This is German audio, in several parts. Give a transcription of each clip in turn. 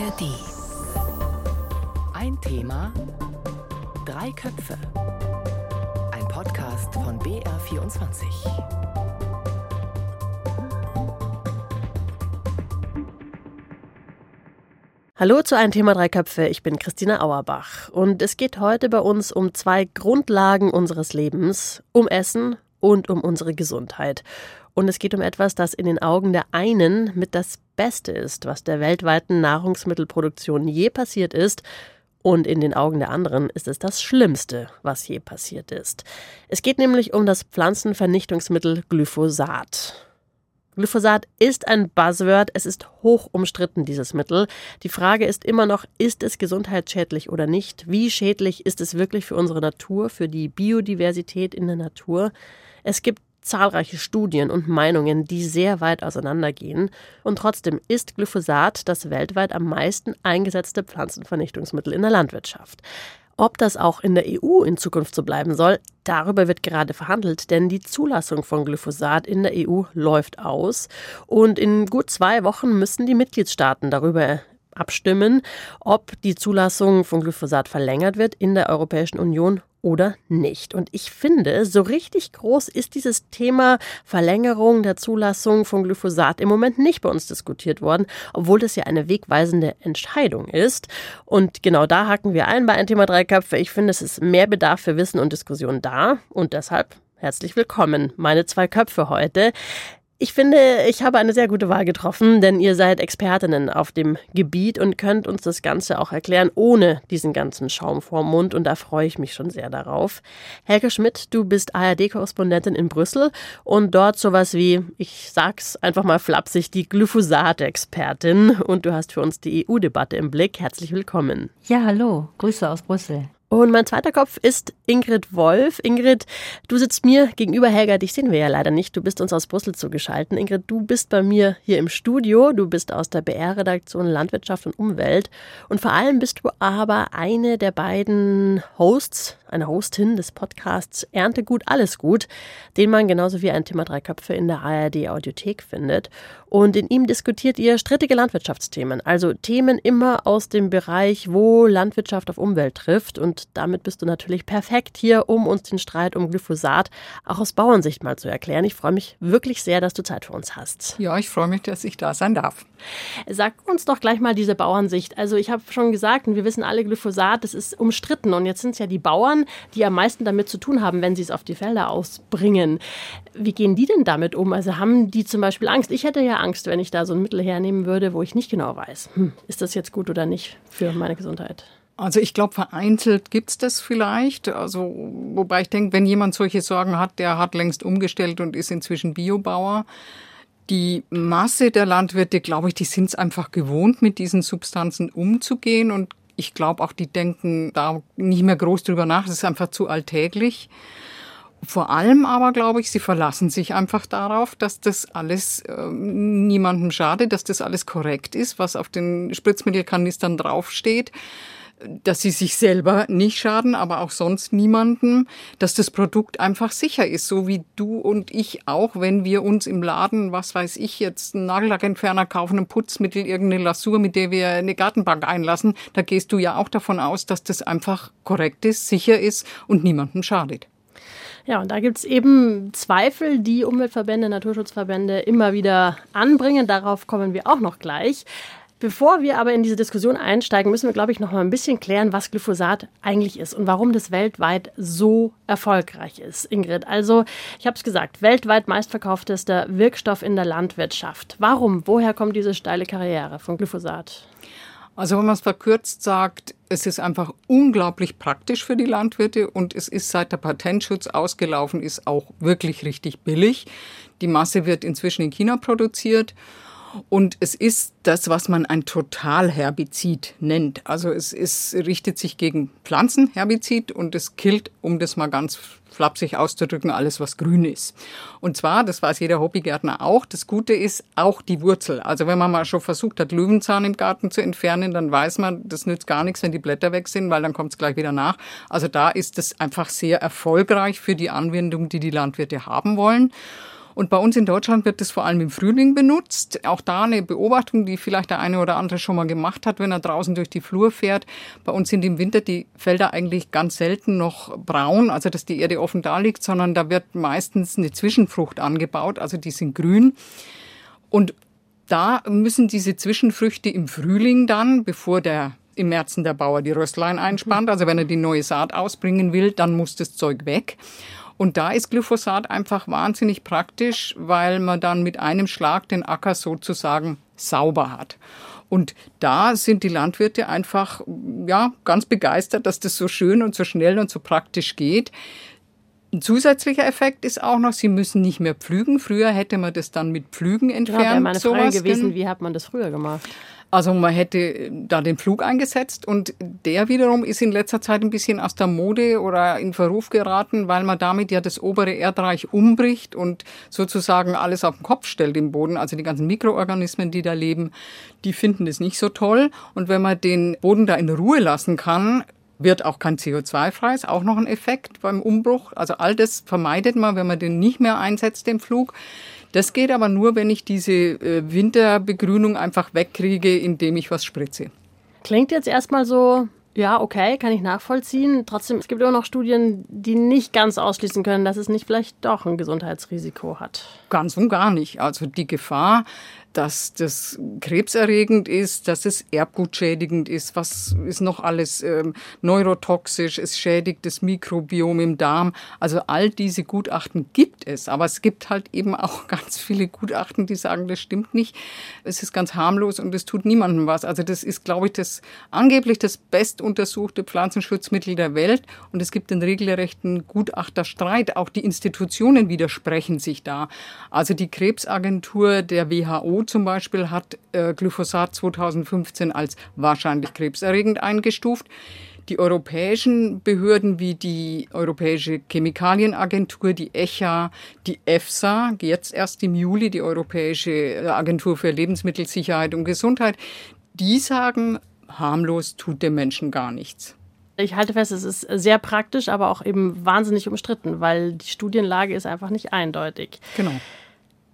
ARD. Ein Thema, drei Köpfe. Ein Podcast von BR24. Hallo zu einem Thema Drei Köpfe. Ich bin Christina Auerbach und es geht heute bei uns um zwei Grundlagen unseres Lebens, um Essen und um unsere Gesundheit. Und es geht um etwas, das in den Augen der einen mit das Beste ist, was der weltweiten Nahrungsmittelproduktion je passiert ist. Und in den Augen der anderen ist es das Schlimmste, was je passiert ist. Es geht nämlich um das Pflanzenvernichtungsmittel Glyphosat. Glyphosat ist ein Buzzword, es ist hoch umstritten, dieses Mittel. Die Frage ist immer noch, ist es gesundheitsschädlich oder nicht? Wie schädlich ist es wirklich für unsere Natur, für die Biodiversität in der Natur? Es gibt zahlreiche Studien und Meinungen, die sehr weit auseinandergehen. Und trotzdem ist Glyphosat das weltweit am meisten eingesetzte Pflanzenvernichtungsmittel in der Landwirtschaft. Ob das auch in der EU in Zukunft so bleiben soll, darüber wird gerade verhandelt, denn die Zulassung von Glyphosat in der EU läuft aus und in gut zwei Wochen müssen die Mitgliedstaaten darüber abstimmen, ob die Zulassung von Glyphosat verlängert wird in der Europäischen Union oder nicht. Und ich finde, so richtig groß ist dieses Thema Verlängerung der Zulassung von Glyphosat im Moment nicht bei uns diskutiert worden, obwohl das ja eine wegweisende Entscheidung ist. Und genau da haken wir ein bei ein Thema drei Köpfe. Ich finde, es ist mehr Bedarf für Wissen und Diskussion da und deshalb Herzlich willkommen, meine zwei Köpfe heute. Ich finde, ich habe eine sehr gute Wahl getroffen, denn ihr seid Expertinnen auf dem Gebiet und könnt uns das Ganze auch erklären, ohne diesen ganzen Schaum vorm Mund. Und da freue ich mich schon sehr darauf. Helge Schmidt, du bist ARD-Korrespondentin in Brüssel und dort sowas wie, ich sag's einfach mal flapsig, die Glyphosat-Expertin. Und du hast für uns die EU-Debatte im Blick. Herzlich willkommen. Ja, hallo. Grüße aus Brüssel. Und mein zweiter Kopf ist Ingrid Wolf. Ingrid, du sitzt mir gegenüber, Helga, dich sehen wir ja leider nicht. Du bist uns aus Brüssel zugeschaltet. Ingrid, du bist bei mir hier im Studio. Du bist aus der BR-Redaktion Landwirtschaft und Umwelt. Und vor allem bist du aber eine der beiden Hosts eine Hostin des Podcasts Erntegut, alles gut, den man genauso wie ein Thema Drei Köpfe in der ARD Audiothek findet. Und in ihm diskutiert ihr strittige Landwirtschaftsthemen, also Themen immer aus dem Bereich, wo Landwirtschaft auf Umwelt trifft. Und damit bist du natürlich perfekt hier, um uns den Streit um Glyphosat auch aus Bauernsicht mal zu erklären. Ich freue mich wirklich sehr, dass du Zeit für uns hast. Ja, ich freue mich, dass ich da sein darf. Sag uns doch gleich mal diese Bauernsicht. Also ich habe schon gesagt, und wir wissen alle, Glyphosat, das ist umstritten. Und jetzt sind es ja die Bauern, die am meisten damit zu tun haben, wenn sie es auf die Felder ausbringen. Wie gehen die denn damit um? Also haben die zum Beispiel Angst? Ich hätte ja Angst, wenn ich da so ein Mittel hernehmen würde, wo ich nicht genau weiß, hm, ist das jetzt gut oder nicht für meine Gesundheit? Also ich glaube, vereinzelt gibt es das vielleicht. Also, wobei ich denke, wenn jemand solche Sorgen hat, der hat längst umgestellt und ist inzwischen Biobauer. Die Masse der Landwirte, glaube ich, die sind es einfach gewohnt, mit diesen Substanzen umzugehen. Und ich glaube auch, die denken da nicht mehr groß drüber nach. Das ist einfach zu alltäglich. Vor allem aber, glaube ich, sie verlassen sich einfach darauf, dass das alles äh, niemandem schadet, dass das alles korrekt ist, was auf den Spritzmittelkanistern draufsteht dass sie sich selber nicht schaden, aber auch sonst niemanden, dass das Produkt einfach sicher ist, so wie du und ich auch, wenn wir uns im Laden, was weiß ich, jetzt einen Nagellackentferner kaufen, ein Putzmittel, irgendeine Lasur, mit der wir eine Gartenbank einlassen, da gehst du ja auch davon aus, dass das einfach korrekt ist, sicher ist und niemandem schadet. Ja, und da gibt es eben Zweifel, die Umweltverbände, Naturschutzverbände immer wieder anbringen. Darauf kommen wir auch noch gleich. Bevor wir aber in diese Diskussion einsteigen, müssen wir, glaube ich, noch mal ein bisschen klären, was Glyphosat eigentlich ist und warum das weltweit so erfolgreich ist, Ingrid. Also, ich habe es gesagt, weltweit meistverkauftester Wirkstoff in der Landwirtschaft. Warum? Woher kommt diese steile Karriere von Glyphosat? Also wenn man es verkürzt sagt, es ist einfach unglaublich praktisch für die Landwirte und es ist seit der Patentschutz ausgelaufen ist auch wirklich richtig billig. Die Masse wird inzwischen in China produziert und es ist das, was man ein Totalherbizid nennt. Also es ist, richtet sich gegen Pflanzenherbizid und es killt, um das mal ganz flapsig auszudrücken, alles, was grün ist. Und zwar, das weiß jeder Hobbygärtner auch, das Gute ist auch die Wurzel. Also wenn man mal schon versucht hat, Löwenzahn im Garten zu entfernen, dann weiß man, das nützt gar nichts, wenn die Blätter weg sind, weil dann kommt es gleich wieder nach. Also da ist es einfach sehr erfolgreich für die Anwendung, die die Landwirte haben wollen. Und bei uns in Deutschland wird das vor allem im Frühling benutzt. Auch da eine Beobachtung, die vielleicht der eine oder andere schon mal gemacht hat, wenn er draußen durch die Flur fährt. Bei uns sind im Winter die Felder eigentlich ganz selten noch braun, also dass die Erde offen da liegt, sondern da wird meistens eine Zwischenfrucht angebaut, also die sind grün. Und da müssen diese Zwischenfrüchte im Frühling dann, bevor der im Märzen der Bauer die Röstlein einspannt, also wenn er die neue Saat ausbringen will, dann muss das Zeug weg. Und da ist Glyphosat einfach wahnsinnig praktisch, weil man dann mit einem Schlag den Acker sozusagen sauber hat. Und da sind die Landwirte einfach, ja, ganz begeistert, dass das so schön und so schnell und so praktisch geht. Ein zusätzlicher Effekt ist auch noch, sie müssen nicht mehr pflügen. Früher hätte man das dann mit Pflügen entfernt. Ja, wäre meine Frage gewesen, wie hat man das früher gemacht? Also man hätte da den Flug eingesetzt und der wiederum ist in letzter Zeit ein bisschen aus der Mode oder in Verruf geraten, weil man damit ja das obere Erdreich umbricht und sozusagen alles auf den Kopf stellt im Boden. Also die ganzen Mikroorganismen, die da leben, die finden das nicht so toll. Und wenn man den Boden da in Ruhe lassen kann, wird auch kein CO2 frei, ist auch noch ein Effekt beim Umbruch. Also all das vermeidet man, wenn man den nicht mehr einsetzt, den Flug. Das geht aber nur, wenn ich diese äh, Winterbegrünung einfach wegkriege, indem ich was spritze. Klingt jetzt erstmal so, ja, okay, kann ich nachvollziehen. Trotzdem, es gibt immer noch Studien, die nicht ganz ausschließen können, dass es nicht vielleicht doch ein Gesundheitsrisiko hat. Ganz und gar nicht. Also die Gefahr dass das krebserregend ist, dass es erbgutschädigend ist, was ist noch alles ähm, neurotoxisch, es schädigt das Mikrobiom im Darm. Also all diese Gutachten gibt es, aber es gibt halt eben auch ganz viele Gutachten, die sagen, das stimmt nicht. Es ist ganz harmlos und es tut niemandem was. Also das ist, glaube ich, das angeblich das bestuntersuchte Pflanzenschutzmittel der Welt und es gibt den regelrechten Gutachterstreit. Auch die Institutionen widersprechen sich da. Also die Krebsagentur der WHO zum Beispiel hat äh, Glyphosat 2015 als wahrscheinlich krebserregend eingestuft. Die europäischen Behörden wie die Europäische Chemikalienagentur, die ECHA, die EFSA, jetzt erst im Juli die Europäische Agentur für Lebensmittelsicherheit und Gesundheit, die sagen, harmlos tut dem Menschen gar nichts. Ich halte fest, es ist sehr praktisch, aber auch eben wahnsinnig umstritten, weil die Studienlage ist einfach nicht eindeutig. Genau.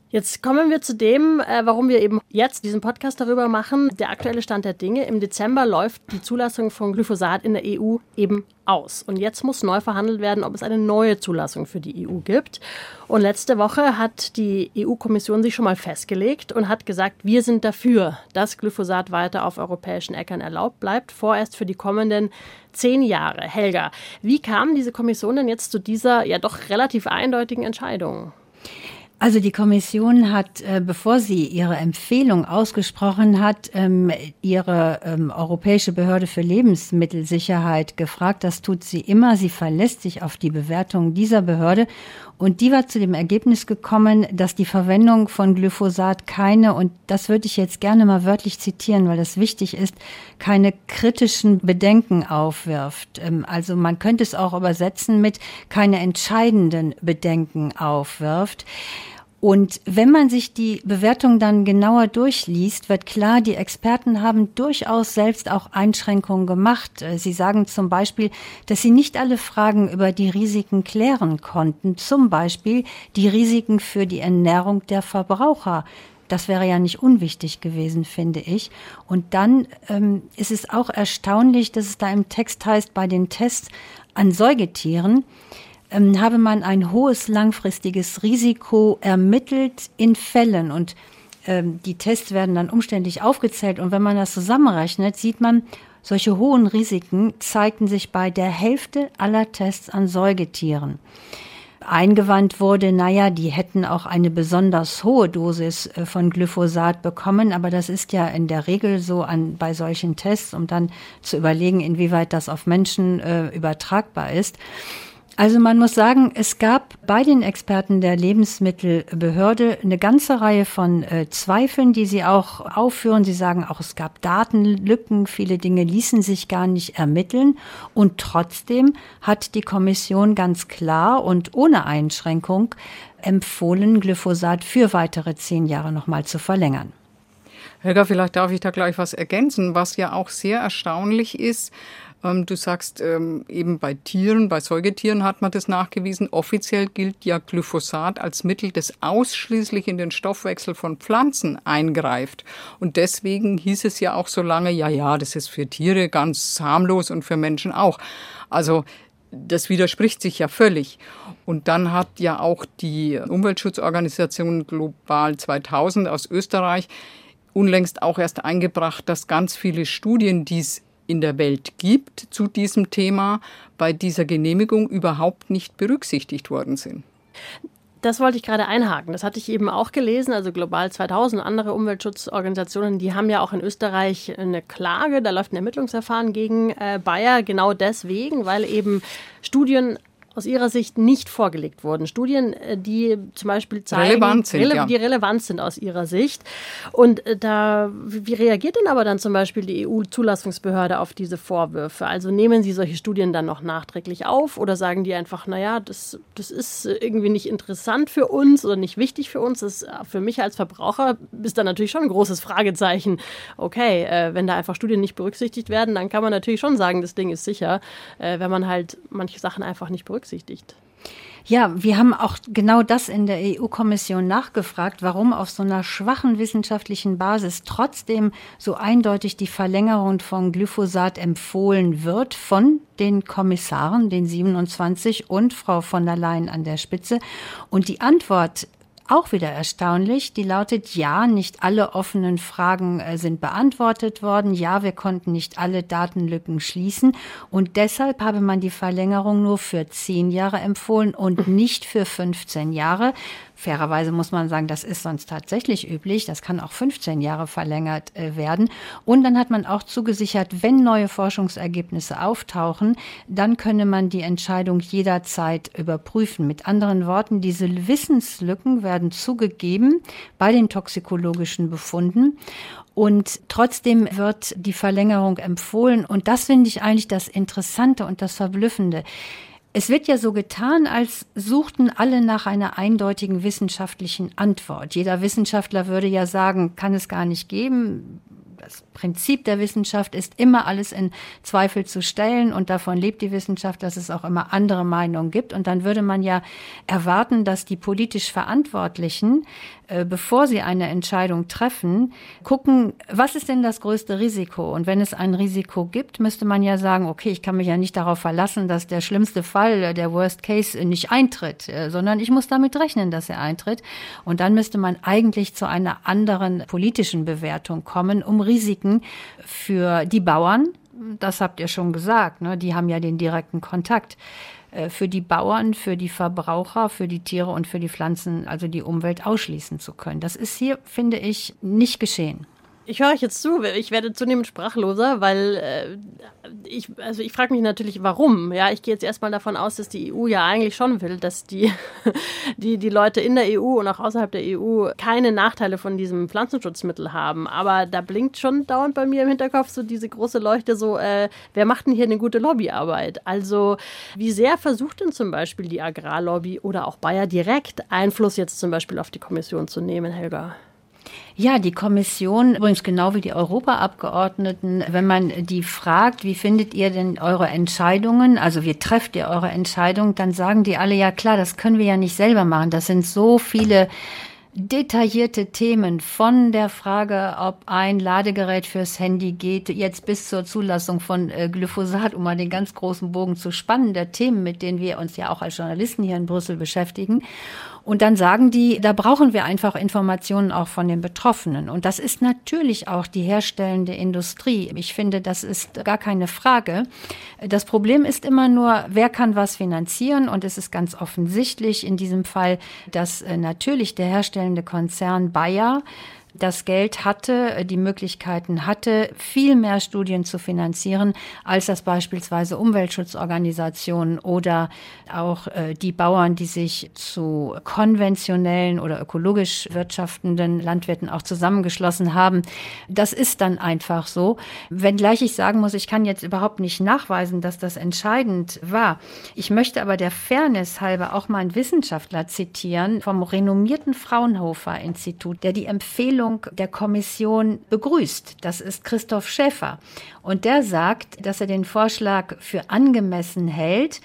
Jetzt kommen wir zu dem, äh, warum wir eben jetzt diesen Podcast darüber machen. Der aktuelle Stand der Dinge. Im Dezember läuft die Zulassung von Glyphosat in der EU eben aus. Und jetzt muss neu verhandelt werden, ob es eine neue Zulassung für die EU gibt. Und letzte Woche hat die EU-Kommission sich schon mal festgelegt und hat gesagt, wir sind dafür, dass Glyphosat weiter auf europäischen Äckern erlaubt bleibt, vorerst für die kommenden zehn Jahre. Helga, wie kam diese Kommission denn jetzt zu dieser ja doch relativ eindeutigen Entscheidung? Also die Kommission hat, äh, bevor sie ihre Empfehlung ausgesprochen hat, ähm, ihre ähm, Europäische Behörde für Lebensmittelsicherheit gefragt. Das tut sie immer. Sie verlässt sich auf die Bewertung dieser Behörde. Und die war zu dem Ergebnis gekommen, dass die Verwendung von Glyphosat keine, und das würde ich jetzt gerne mal wörtlich zitieren, weil das wichtig ist, keine kritischen Bedenken aufwirft. Ähm, also man könnte es auch übersetzen mit keine entscheidenden Bedenken aufwirft. Und wenn man sich die Bewertung dann genauer durchliest, wird klar, die Experten haben durchaus selbst auch Einschränkungen gemacht. Äh, sie sagen zum Beispiel, dass sie nicht alle Fragen über die Risiken klären konnten. Zum Beispiel die Risiken für die Ernährung der Verbraucher. Das wäre ja nicht unwichtig gewesen, finde ich. Und dann ähm, ist es auch erstaunlich, dass es da im Text heißt, bei den Tests an Säugetieren, ähm, habe man ein hohes langfristiges Risiko ermittelt in Fällen und ähm, die Tests werden dann umständlich aufgezählt und wenn man das zusammenrechnet, sieht man, solche hohen Risiken zeigten sich bei der Hälfte aller Tests an Säugetieren. Eingewandt wurde, naja, die hätten auch eine besonders hohe Dosis äh, von Glyphosat bekommen, aber das ist ja in der Regel so an, bei solchen Tests, um dann zu überlegen, inwieweit das auf Menschen äh, übertragbar ist. Also man muss sagen, es gab bei den Experten der Lebensmittelbehörde eine ganze Reihe von äh, Zweifeln, die sie auch aufführen. Sie sagen auch, es gab Datenlücken, viele Dinge ließen sich gar nicht ermitteln. Und trotzdem hat die Kommission ganz klar und ohne Einschränkung empfohlen, Glyphosat für weitere zehn Jahre nochmal zu verlängern. Helga, vielleicht darf ich da gleich was ergänzen, was ja auch sehr erstaunlich ist du sagst ähm, eben bei Tieren, bei Säugetieren hat man das nachgewiesen. Offiziell gilt ja Glyphosat als Mittel, das ausschließlich in den Stoffwechsel von Pflanzen eingreift. Und deswegen hieß es ja auch so lange, ja, ja, das ist für Tiere ganz harmlos und für Menschen auch. Also das widerspricht sich ja völlig. Und dann hat ja auch die Umweltschutzorganisation Global 2000 aus Österreich unlängst auch erst eingebracht, dass ganz viele Studien, die es in der Welt gibt zu diesem Thema, bei dieser Genehmigung überhaupt nicht berücksichtigt worden sind. Das wollte ich gerade einhaken. Das hatte ich eben auch gelesen. Also Global 2000, andere Umweltschutzorganisationen, die haben ja auch in Österreich eine Klage. Da läuft ein Ermittlungsverfahren gegen äh, Bayer genau deswegen, weil eben Studien aus Ihrer Sicht nicht vorgelegt wurden. Studien, äh, die zum Beispiel zeigen, relevant sind, rele ja. die relevant sind aus Ihrer Sicht. Und äh, da, wie reagiert denn aber dann zum Beispiel die EU-Zulassungsbehörde auf diese Vorwürfe? Also nehmen Sie solche Studien dann noch nachträglich auf oder sagen die einfach, naja, das, das ist irgendwie nicht interessant für uns oder nicht wichtig für uns? Das ist für mich als Verbraucher ist da natürlich schon ein großes Fragezeichen. Okay, äh, wenn da einfach Studien nicht berücksichtigt werden, dann kann man natürlich schon sagen, das Ding ist sicher, äh, wenn man halt manche Sachen einfach nicht berücksichtigt berücksichtigt. Ja, wir haben auch genau das in der EU-Kommission nachgefragt, warum auf so einer schwachen wissenschaftlichen Basis trotzdem so eindeutig die Verlängerung von Glyphosat empfohlen wird von den Kommissaren, den 27 und Frau von der Leyen an der Spitze. Und die Antwort auch wieder erstaunlich. Die lautet, ja, nicht alle offenen Fragen äh, sind beantwortet worden. Ja, wir konnten nicht alle Datenlücken schließen. Und deshalb habe man die Verlängerung nur für zehn Jahre empfohlen und nicht für 15 Jahre. Fairerweise muss man sagen, das ist sonst tatsächlich üblich. Das kann auch 15 Jahre verlängert äh, werden. Und dann hat man auch zugesichert, wenn neue Forschungsergebnisse auftauchen, dann könne man die Entscheidung jederzeit überprüfen. Mit anderen Worten, diese Wissenslücken werden zugegeben bei den toxikologischen Befunden. Und trotzdem wird die Verlängerung empfohlen. Und das finde ich eigentlich das Interessante und das Verblüffende. Es wird ja so getan, als suchten alle nach einer eindeutigen wissenschaftlichen Antwort. Jeder Wissenschaftler würde ja sagen, kann es gar nicht geben. Das Prinzip der Wissenschaft ist immer alles in Zweifel zu stellen und davon lebt die Wissenschaft, dass es auch immer andere Meinungen gibt. Und dann würde man ja erwarten, dass die politisch Verantwortlichen, äh, bevor sie eine Entscheidung treffen, gucken, was ist denn das größte Risiko? Und wenn es ein Risiko gibt, müsste man ja sagen, okay, ich kann mich ja nicht darauf verlassen, dass der schlimmste Fall, äh, der Worst Case, nicht eintritt, äh, sondern ich muss damit rechnen, dass er eintritt. Und dann müsste man eigentlich zu einer anderen politischen Bewertung kommen, um Risiken für die Bauern, das habt ihr schon gesagt, ne, die haben ja den direkten Kontakt äh, für die Bauern, für die Verbraucher, für die Tiere und für die Pflanzen, also die Umwelt ausschließen zu können. Das ist hier, finde ich, nicht geschehen. Ich höre euch jetzt zu, ich werde zunehmend sprachloser, weil äh, ich, also ich frage mich natürlich, warum. Ja, ich gehe jetzt erstmal davon aus, dass die EU ja eigentlich schon will, dass die, die, die Leute in der EU und auch außerhalb der EU keine Nachteile von diesem Pflanzenschutzmittel haben. Aber da blinkt schon dauernd bei mir im Hinterkopf so diese große Leuchte, so, äh, wer macht denn hier eine gute Lobbyarbeit? Also, wie sehr versucht denn zum Beispiel die Agrarlobby oder auch Bayer direkt Einfluss jetzt zum Beispiel auf die Kommission zu nehmen, Helga? Ja, die Kommission, übrigens genau wie die Europaabgeordneten, wenn man die fragt, wie findet ihr denn eure Entscheidungen, also wie trefft ihr eure Entscheidung, dann sagen die alle, ja klar, das können wir ja nicht selber machen. Das sind so viele detaillierte Themen von der Frage, ob ein Ladegerät fürs Handy geht, jetzt bis zur Zulassung von äh, Glyphosat, um mal den ganz großen Bogen zu spannen, der Themen, mit denen wir uns ja auch als Journalisten hier in Brüssel beschäftigen. Und dann sagen die, da brauchen wir einfach Informationen auch von den Betroffenen. Und das ist natürlich auch die herstellende Industrie. Ich finde, das ist gar keine Frage. Das Problem ist immer nur, wer kann was finanzieren? Und es ist ganz offensichtlich in diesem Fall, dass äh, natürlich der herstellende Konzern Bayer das Geld hatte, die Möglichkeiten hatte, viel mehr Studien zu finanzieren, als das beispielsweise Umweltschutzorganisationen oder auch äh, die Bauern, die sich zu konventionellen oder ökologisch wirtschaftenden Landwirten auch zusammengeschlossen haben. Das ist dann einfach so. Wenngleich ich sagen muss, ich kann jetzt überhaupt nicht nachweisen, dass das entscheidend war. Ich möchte aber der Fairness halber auch mal einen Wissenschaftler zitieren vom renommierten Fraunhofer Institut, der die Empfehlung Empfehlung der Kommission begrüßt. Das ist Christoph Schäfer. Und der sagt, dass er den Vorschlag für angemessen hält.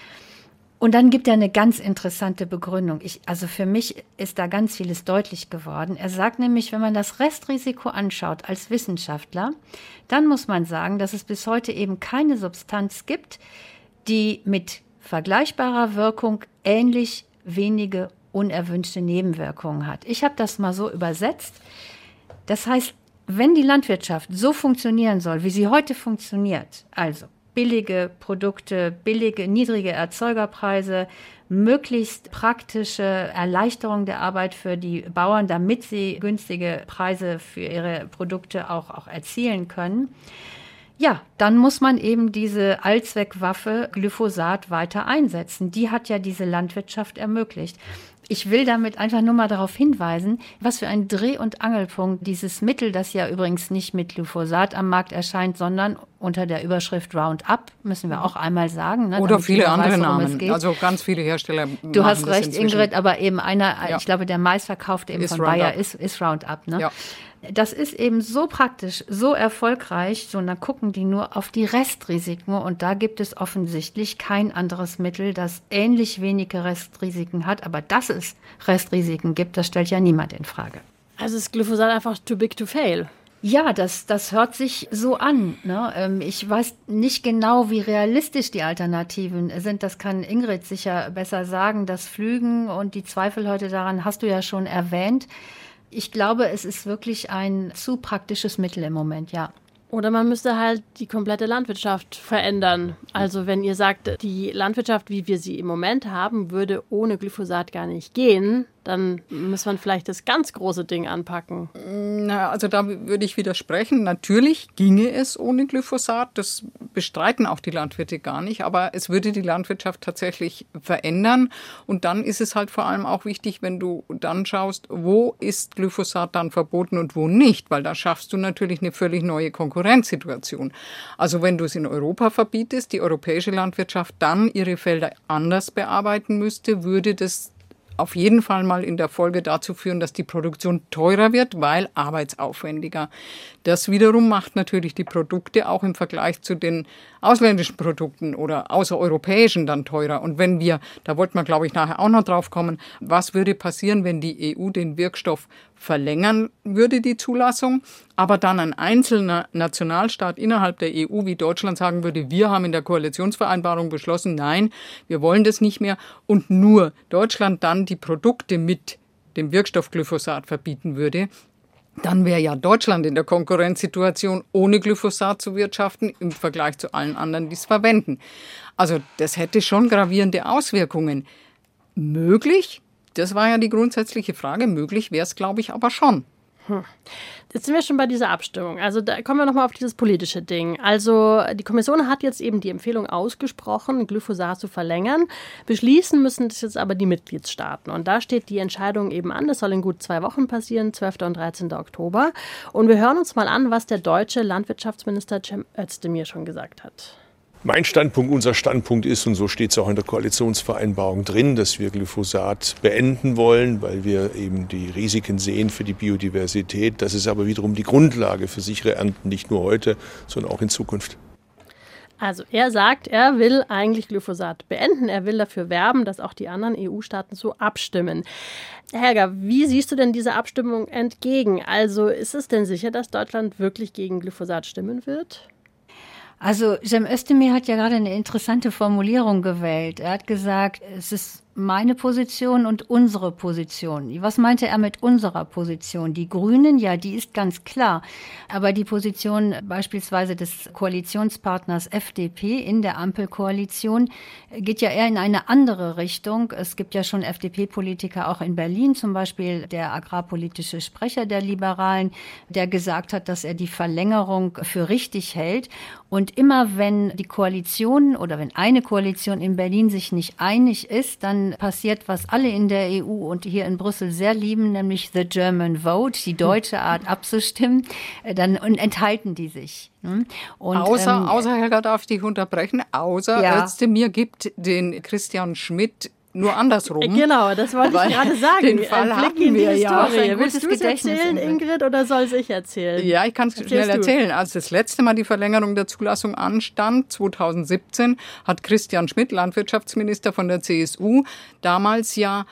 Und dann gibt er eine ganz interessante Begründung. Ich, also für mich ist da ganz vieles deutlich geworden. Er sagt nämlich, wenn man das Restrisiko anschaut als Wissenschaftler, dann muss man sagen, dass es bis heute eben keine Substanz gibt, die mit vergleichbarer Wirkung ähnlich wenige unerwünschte Nebenwirkungen hat. Ich habe das mal so übersetzt. Das heißt, wenn die Landwirtschaft so funktionieren soll, wie sie heute funktioniert, also billige Produkte, billige, niedrige Erzeugerpreise, möglichst praktische Erleichterung der Arbeit für die Bauern, damit sie günstige Preise für ihre Produkte auch, auch erzielen können, ja, dann muss man eben diese Allzweckwaffe Glyphosat weiter einsetzen. Die hat ja diese Landwirtschaft ermöglicht. Ich will damit einfach nur mal darauf hinweisen, was für ein Dreh- und Angelpunkt dieses Mittel, das ja übrigens nicht mit Glyphosat am Markt erscheint, sondern unter der Überschrift Roundup, müssen wir auch einmal sagen. Ne, Oder viele andere weiß, Namen. Also ganz viele Hersteller. Du hast recht, Ingrid, aber eben einer, ja. ich glaube, der meistverkaufte eben ist von Roundup. Bayer ist, ist Roundup. Ne? Ja. Das ist eben so praktisch, so erfolgreich, so, dann gucken die nur auf die Restrisiken und da gibt es offensichtlich kein anderes Mittel, das ähnlich wenige Restrisiken hat, aber dass es Restrisiken gibt, das stellt ja niemand in Frage. Also ist Glyphosat einfach too big to fail? Ja, das, das hört sich so an. Ne? Ähm, ich weiß nicht genau, wie realistisch die Alternativen sind. Das kann Ingrid sicher besser sagen. Das Flügen und die Zweifel heute daran hast du ja schon erwähnt. Ich glaube, es ist wirklich ein zu praktisches Mittel im Moment, ja. Oder man müsste halt die komplette Landwirtschaft verändern. Also wenn ihr sagt, die Landwirtschaft, wie wir sie im Moment haben, würde ohne Glyphosat gar nicht gehen, dann muss man vielleicht das ganz große Ding anpacken. Na, also da würde ich widersprechen. Natürlich ginge es ohne Glyphosat. Das bestreiten auch die Landwirte gar nicht. Aber es würde die Landwirtschaft tatsächlich verändern. Und dann ist es halt vor allem auch wichtig, wenn du dann schaust, wo ist Glyphosat dann verboten und wo nicht. Weil da schaffst du natürlich eine völlig neue Konkurrenzsituation. Also wenn du es in Europa verbietest, die europäische Landwirtschaft dann ihre Felder anders bearbeiten müsste, würde das auf jeden Fall mal in der Folge dazu führen, dass die Produktion teurer wird, weil arbeitsaufwendiger. Das wiederum macht natürlich die Produkte auch im Vergleich zu den ausländischen Produkten oder außereuropäischen dann teurer. Und wenn wir, da wollten wir glaube ich nachher auch noch drauf kommen, was würde passieren, wenn die EU den Wirkstoff verlängern würde, die Zulassung, aber dann ein einzelner Nationalstaat innerhalb der EU wie Deutschland sagen würde, wir haben in der Koalitionsvereinbarung beschlossen, nein, wir wollen das nicht mehr und nur Deutschland dann die Produkte mit dem Wirkstoff Glyphosat verbieten würde, dann wäre ja Deutschland in der Konkurrenzsituation, ohne Glyphosat zu wirtschaften im Vergleich zu allen anderen, die es verwenden. Also das hätte schon gravierende Auswirkungen. Möglich, das war ja die grundsätzliche Frage, möglich wäre es, glaube ich, aber schon. Hm. Jetzt sind wir schon bei dieser Abstimmung. Also da kommen wir nochmal auf dieses politische Ding. Also die Kommission hat jetzt eben die Empfehlung ausgesprochen, Glyphosat zu verlängern. Beschließen müssen das jetzt aber die Mitgliedstaaten. Und da steht die Entscheidung eben an. Das soll in gut zwei Wochen passieren, 12. und 13. Oktober. Und wir hören uns mal an, was der deutsche Landwirtschaftsminister Cem Özdemir schon gesagt hat. Mein Standpunkt, unser Standpunkt ist, und so steht es auch in der Koalitionsvereinbarung drin, dass wir Glyphosat beenden wollen, weil wir eben die Risiken sehen für die Biodiversität. Das ist aber wiederum die Grundlage für sichere Ernten, nicht nur heute, sondern auch in Zukunft. Also er sagt, er will eigentlich Glyphosat beenden. Er will dafür werben, dass auch die anderen EU-Staaten so abstimmen. Helga, wie siehst du denn dieser Abstimmung entgegen? Also ist es denn sicher, dass Deutschland wirklich gegen Glyphosat stimmen wird? Also Jem Özdemir hat ja gerade eine interessante Formulierung gewählt. Er hat gesagt, es ist meine Position und unsere Position. Was meinte er mit unserer Position? Die Grünen, ja, die ist ganz klar. Aber die Position beispielsweise des Koalitionspartners FDP in der Ampelkoalition geht ja eher in eine andere Richtung. Es gibt ja schon FDP-Politiker auch in Berlin, zum Beispiel der agrarpolitische Sprecher der Liberalen, der gesagt hat, dass er die Verlängerung für richtig hält. Und immer wenn die Koalition oder wenn eine Koalition in Berlin sich nicht einig ist, dann passiert, was alle in der EU und hier in Brüssel sehr lieben, nämlich the German Vote, die deutsche Art abzustimmen, äh, dann enthalten die sich. Ne? Und, außer, ähm, außer Helga darf ich dich unterbrechen, außer ja. Özdemir gibt den Christian Schmidt nur andersrum. Genau, das wollte ich gerade sagen. Den Fall Ein hatten Blick in die wir ja. Historie. Willst du es erzählen, Ingrid. Oder soll ich erzählen? Ja, ich kann es schnell du. erzählen. Als das letzte Mal die Verlängerung der Zulassung anstand, 2017, hat Christian Schmidt, Landwirtschaftsminister von der CSU, damals ja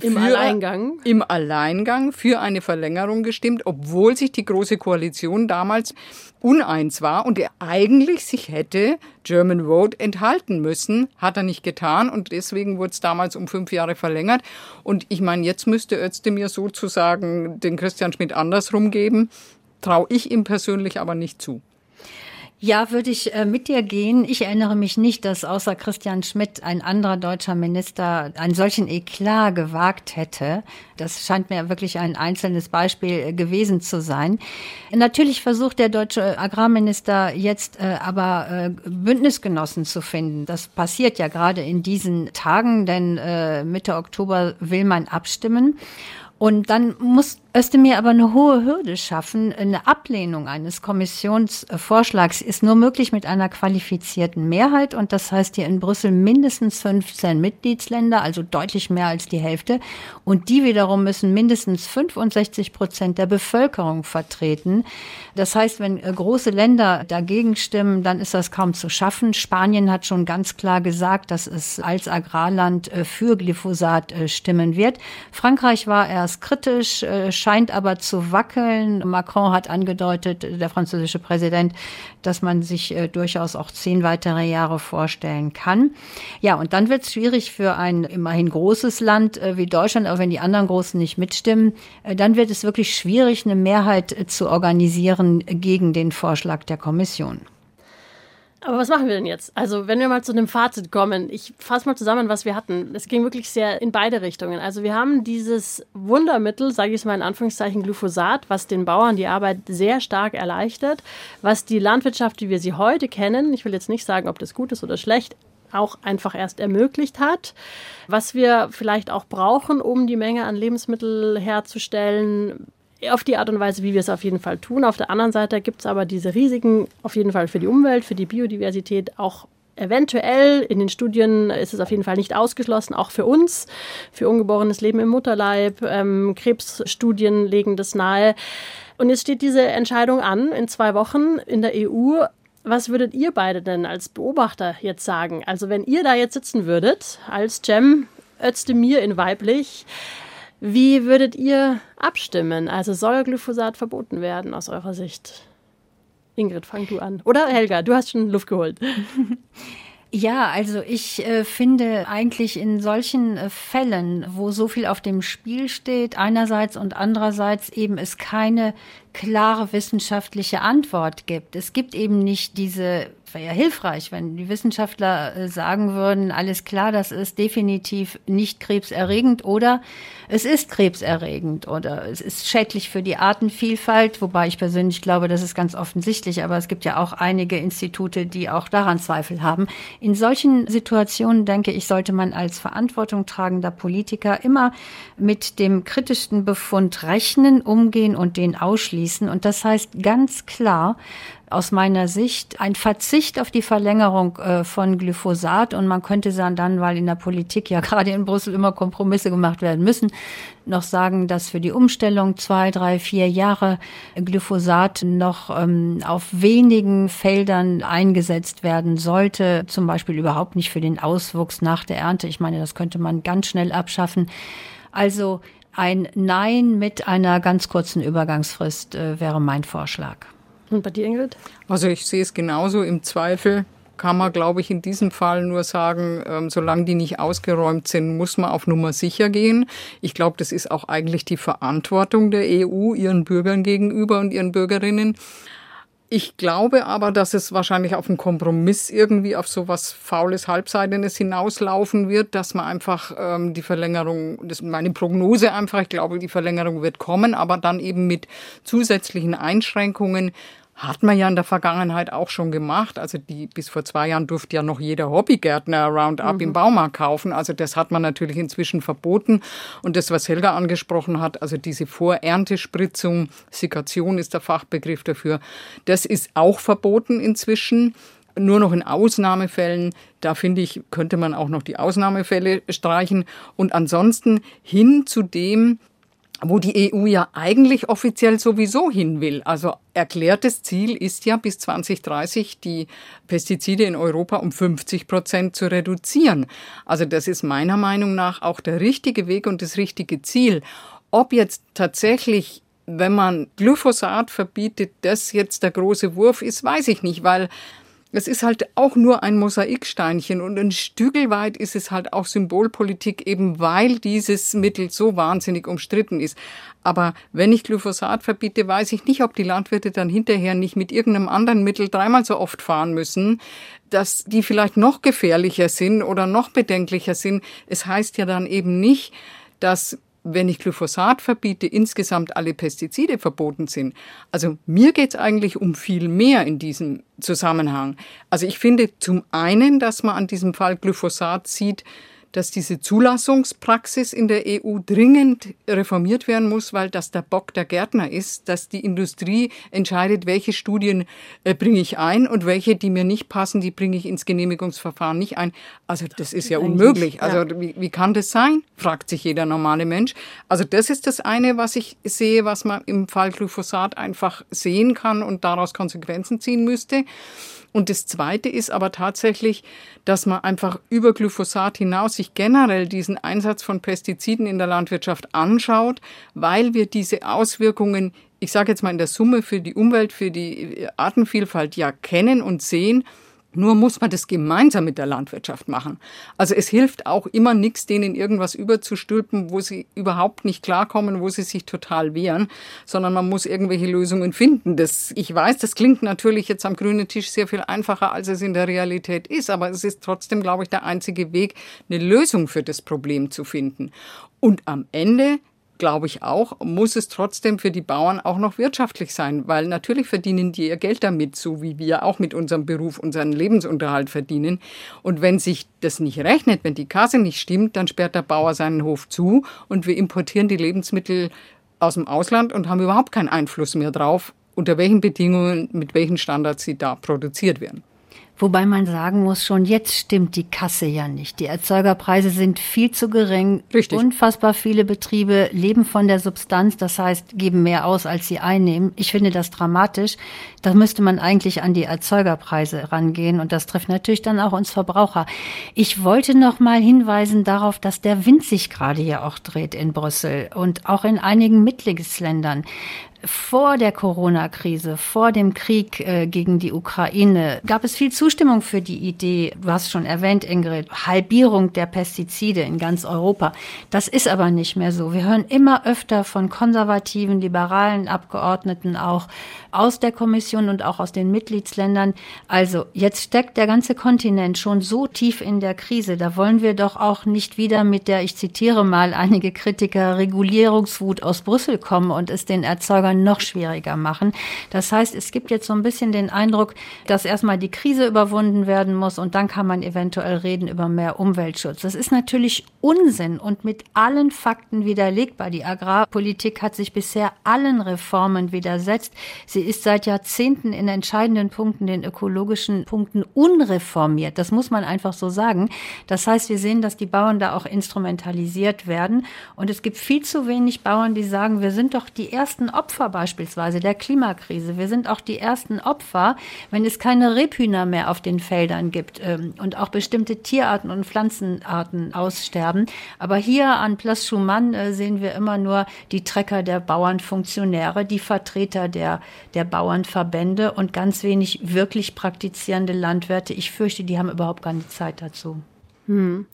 Im für- Alleingang. im Alleingang für eine Verlängerung gestimmt, obwohl sich die Große Koalition damals uneins war und er eigentlich sich hätte German Road enthalten müssen. Hat er nicht getan und deswegen wurde es damals um fünf Jahre verlängert. Und ich meine, jetzt müsste Özdemir sozusagen den Christian Schmidt andersrum geben. Traue ich ihm persönlich aber nicht zu. Ja, würde ich äh, mit dir gehen. Ich erinnere mich nicht, dass außer Christian Schmidt ein anderer deutscher Minister einen solchen Eklat gewagt hätte. Das scheint mir wirklich ein einzelnes Beispiel äh, gewesen zu sein. Natürlich versucht der deutsche Agrarminister jetzt äh, aber Bündnisgenossen zu finden. Das passiert ja gerade in diesen Tagen, denn Mitte Oktober will man abstimmen. Und dann muss Özdemir aber eine hohe Hürde schaffen. Eine Ablehnung eines Kommissionsvorschlags ist nur möglich mit einer qualifizierten Mehrheit. Und das heißt hier in Brüssel mindestens 15 Mitgliedsländer, also deutlich mehr als die Hälfte. Und die wiederum müssen mindestens 65 Prozent der Bevölkerung vertreten. Das heißt, wenn äh, große Länder dagegen stimmen, dann ist das kaum zu schaffen. Spanien hat schon ganz klar gesagt, dass es als Agrarland äh, für Glyphosat äh, stimmen wird. Frankreich war erst kritisch, äh, scheint aber zu wackeln. Macron hat angedeutet, äh, der französische Präsident, dass man sich äh, durchaus auch zehn weitere Jahre vorstellen kann. Ja, und dann wird es schwierig für ein immerhin großes Land wie Deutschland, auch wenn die anderen Großen nicht mitstimmen, dann wird es wirklich schwierig, eine Mehrheit zu organisieren gegen den Vorschlag der Kommission. Aber was machen wir denn jetzt? Also, wenn wir mal zu einem Fazit kommen, ich fasse mal zusammen, was wir hatten. Es ging wirklich sehr in beide Richtungen. Also, wir haben dieses Wundermittel, sage ich es mal in Anführungszeichen, Glyphosat, was den Bauern die Arbeit sehr stark erleichtert, was die Landwirtschaft, wie wir sie heute kennen, ich will jetzt nicht sagen, ob das gut ist oder schlecht, auch einfach erst ermöglicht hat. Was wir vielleicht auch brauchen, um die Menge an Lebensmittel herzustellen, auf die Art und Weise, wie wir es auf jeden Fall tun. Auf der anderen Seite gibt es aber diese Risiken auf jeden Fall für die Umwelt, für die Biodiversität, auch eventuell in den Studien ist es auf jeden Fall nicht ausgeschlossen, auch für uns, für ungeborenes Leben im Mutterleib. Ähm, Krebsstudien legen das nahe. Und jetzt steht diese Entscheidung an in zwei Wochen in der EU. Was würdet ihr beide denn als Beobachter jetzt sagen? Also wenn ihr da jetzt sitzen würdet, als Cem Özdemir in weiblich, wie würdet ihr abstimmen? Also soll Glyphosat verboten werden aus eurer Sicht? Ingrid, fang du an. Oder Helga, du hast schon Luft geholt. Ja, also ich äh, finde eigentlich in solchen äh, Fällen, wo so viel auf dem Spiel steht, einerseits und andererseits eben es keine klare wissenschaftliche Antwort gibt. Es gibt eben nicht diese, wäre ja hilfreich, wenn die Wissenschaftler äh, sagen würden, alles klar, das ist definitiv nicht krebserregend oder es ist krebserregend oder es ist schädlich für die Artenvielfalt, wobei ich persönlich glaube, das ist ganz offensichtlich, aber es gibt ja auch einige Institute, die auch daran Zweifel haben. In solchen Situationen, denke ich, sollte man als verantwortung tragender Politiker immer mit dem kritischsten Befund rechnen, umgehen und den ausschließen. Und das heißt ganz klar, aus meiner Sicht ein Verzicht auf die Verlängerung äh, von Glyphosat und man könnte sagen dann, weil in der Politik ja gerade in Brüssel immer Kompromisse gemacht werden müssen, noch sagen, dass für die Umstellung zwei, drei, vier Jahre Glyphosat noch ähm, auf wenigen Feldern eingesetzt werden sollte, zum Beispiel überhaupt nicht für den Auswuchs nach der Ernte. Ich meine, das könnte man ganz schnell abschaffen. Also ein Nein mit einer ganz kurzen Übergangsfrist äh, wäre mein Vorschlag. Und bei dir, Ingrid? Also ich sehe es genauso. Im Zweifel kann man, glaube ich, in diesem Fall nur sagen, ähm, solange die nicht ausgeräumt sind, muss man auf Nummer sicher gehen. Ich glaube, das ist auch eigentlich die Verantwortung der EU ihren Bürgern gegenüber und ihren Bürgerinnen. Ich glaube aber, dass es wahrscheinlich auf einen Kompromiss irgendwie auf so was Faules, Halbseidenes hinauslaufen wird, dass man einfach ähm, die Verlängerung, das ist meine Prognose einfach, ich glaube, die Verlängerung wird kommen, aber dann eben mit zusätzlichen Einschränkungen, hat man ja in der Vergangenheit auch schon gemacht. Also die bis vor zwei Jahren durfte ja noch jeder Hobbygärtner Roundup mhm. im Baumarkt kaufen. Also das hat man natürlich inzwischen verboten. Und das, was Helga angesprochen hat, also diese Vorerntespritzung, Sikation ist der Fachbegriff dafür, das ist auch verboten inzwischen. nur noch in Ausnahmefällen. Da finde ich, könnte man auch noch die Ausnahmefälle streichen. Und ansonsten hin zu dem, wo die EU ja eigentlich offiziell sowieso hin will. Also erklärtes Ziel ist ja bis 2030 die Pestizide in Europa um 50 Prozent zu reduzieren. Also das ist meiner Meinung nach auch der richtige Weg und das richtige Ziel. Ob jetzt tatsächlich wenn man Glyphosat verbietet, das jetzt der große Wurf ist, weiß ich nicht, weil es ist halt auch nur ein Mosaiksteinchen und ein Stügel weit ist es halt auch Symbolpolitik, eben weil dieses Mittel so wahnsinnig umstritten ist. Aber wenn ich Glyphosat verbiete, weiß ich nicht, ob die Landwirte dann hinterher nicht mit irgendeinem anderen Mittel dreimal so oft fahren müssen, dass die vielleicht noch gefährlicher sind oder noch bedenklicher sind. Es heißt ja dann eben nicht, dass wenn ich Glyphosat verbiete, insgesamt alle Pestizide verboten sind. Also mir geht es eigentlich um viel mehr in diesem Zusammenhang. Also ich finde zum einen, dass man an diesem Fall Glyphosat sieht, dass diese Zulassungspraxis in der EU dringend reformiert werden muss, weil das der Bock der Gärtner ist, dass die Industrie entscheidet, welche Studien äh, bringe ich ein und welche, die mir nicht passen, die bringe ich ins Genehmigungsverfahren nicht ein. Also das, ist ja unmöglich. Also wie, wie kann das sein? fragt sich jeder normale Mensch. Also das ist das eine, was ich sehe, was man im Fall Glyphosat einfach sehen kann und daraus Konsequenzen ziehen müsste. Und das Zweite ist aber tatsächlich, dass man einfach über Glyphosat hinaus sich generell diesen Einsatz von Pestiziden in der Landwirtschaft anschaut, weil wir diese Auswirkungen, ich sage jetzt mal in der Summe für die Umwelt, für die Artenvielfalt ja kennen und sehen nur muss man das gemeinsam mit der Landwirtschaft machen. Also es hilft auch immer nichts, denen irgendwas überzustülpen, wo sie überhaupt nicht klarkommen, wo sie sich total wehren, sondern man muss irgendwelche Lösungen finden. Das, ich weiß, das klingt natürlich jetzt am grünen Tisch sehr viel einfacher, als es in der Realität ist, aber es ist trotzdem, glaube ich, der einzige Weg, eine Lösung für das Problem zu finden. Und am Ende glaube ich auch, muss es trotzdem für die Bauern auch noch wirtschaftlich sein, weil natürlich verdienen die ihr Geld damit, so wie wir auch mit unserem Beruf unseren Lebensunterhalt verdienen. Und wenn sich das nicht rechnet, wenn die Kasse nicht stimmt, dann sperrt der Bauer seinen Hof zu und wir importieren die Lebensmittel aus dem Ausland und haben überhaupt keinen Einfluss mehr drauf, unter welchen Bedingungen, mit welchen Standards sie da produziert werden. Wobei man sagen muss, schon jetzt stimmt die Kasse ja nicht. Die Erzeugerpreise sind viel zu gering. Richtig. Unfassbar viele Betriebe leben von der Substanz, das heißt, geben mehr aus, als sie einnehmen. Ich finde das dramatisch. Da müsste man eigentlich an die Erzeugerpreise rangehen und das trifft natürlich dann auch uns Verbraucher. Ich wollte noch mal hinweisen darauf, dass der Wind sich gerade hier auch dreht in Brüssel und auch in einigen Mitgliedsländern vor der Corona-Krise, vor dem Krieg äh, gegen die Ukraine, gab es viel Zustimmung für die Idee, du hast schon erwähnt, Ingrid, Halbierung der Pestizide in ganz Europa. Das ist aber nicht mehr so. Wir hören immer öfter von konservativen, liberalen Abgeordneten auch aus der Kommission und auch aus den Mitgliedsländern. Also jetzt steckt der ganze Kontinent schon so tief in der Krise. Da wollen wir doch auch nicht wieder mit der, ich zitiere mal einige Kritiker, Regulierungswut aus Brüssel kommen und es den Erzeugern Bürgern noch schwieriger machen. Das heißt, es gibt jetzt so ein bisschen den Eindruck, dass erstmal die Krise überwunden werden muss und dann kann man eventuell reden über mehr Umweltschutz. Das ist natürlich Unsinn und mit allen Fakten widerlegbar. Die Agrarpolitik hat sich bisher allen Reformen widersetzt. Sie ist seit Jahrzehnten in entscheidenden Punkten, den ökologischen Punkten, unreformiert. Das muss man einfach so sagen. Das heißt, wir sehen, dass die Bauern da auch instrumentalisiert werden. Und es gibt viel zu wenig Bauern, die sagen, wir sind doch die ersten Opfer Opfer beispielsweise der Klimakrise. Wir sind auch die ersten Opfer, wenn es keine Rebhühner mehr auf den Feldern gibt ähm, und auch bestimmte Tierarten und Pflanzenarten aussterben. Aber hier an Place Schumann äh, sehen wir immer nur die Trecker der Bauernfunktionäre, die Vertreter der, der Bauernverbände und ganz wenig wirklich praktizierende Landwirte. Ich fürchte, die haben überhaupt keine Zeit dazu. Hm.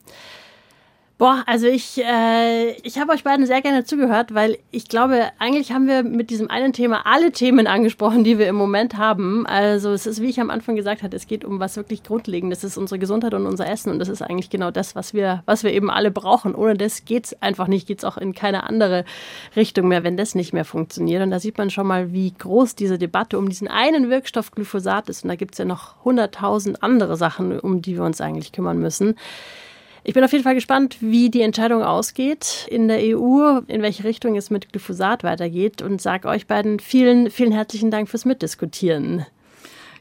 Boah, also ich, äh, ich habe euch beiden sehr gerne zugehört, weil ich glaube, eigentlich haben wir mit diesem einen Thema alle Themen angesprochen, die wir im Moment haben. Also es ist, wie ich am Anfang gesagt habe, es geht um was wirklich Grundlegendes. Das ist unsere Gesundheit und unser Essen und das ist eigentlich genau das, was wir, was wir eben alle brauchen. Ohne das geht's einfach nicht, geht's auch in keine andere Richtung mehr, wenn das nicht mehr funktioniert. Und da sieht man schon mal, wie groß diese Debatte um diesen einen Wirkstoff Glyphosat ist. Und da gibt's ja noch hunderttausend andere Sachen, um die wir uns eigentlich kümmern müssen. Ich bin auf jeden Fall gespannt, wie die Entscheidung ausgeht in der EU, in welche Richtung es mit Glyphosat weitergeht und sage euch beiden vielen, vielen herzlichen Dank fürs Mitdiskutieren.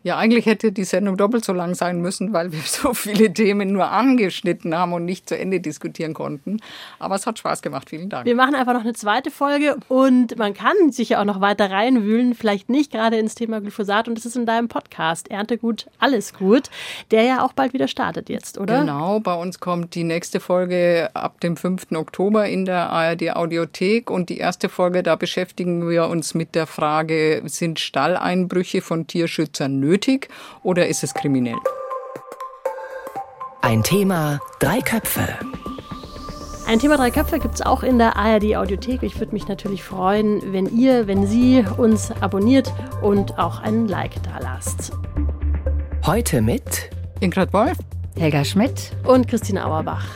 Ja, eigentlich hätte die Sendung doppelt so lang sein müssen, weil wir so viele Themen nur angeschnitten haben und nicht zu Ende diskutieren konnten. Aber es hat Spaß gemacht. Vielen Dank. Wir machen einfach noch eine zweite Folge und man kann sich ja auch noch weiter reinwühlen, vielleicht nicht gerade ins Thema Glyphosat und das ist in deinem Podcast Erntegut, alles gut, der ja auch bald wieder startet jetzt, oder? Genau, bei uns kommt die nächste Folge ab dem 5. Oktober in der ARD Audiothek und die erste Folge, da beschäftigen wir uns mit der Frage, sind Stalleinbrüche von Tierschützern nötig oder ist es kriminell? Ein Thema, drei Köpfe. Ein Thema drei Köpfe gibt es auch in der ARD Audiothek. Ich würde mich natürlich freuen, wenn ihr, wenn Sie uns abonniert und auch einen Like da lasst. Heute mit Ingrid Wolf, Helga Schmidt und Christine Auerbach.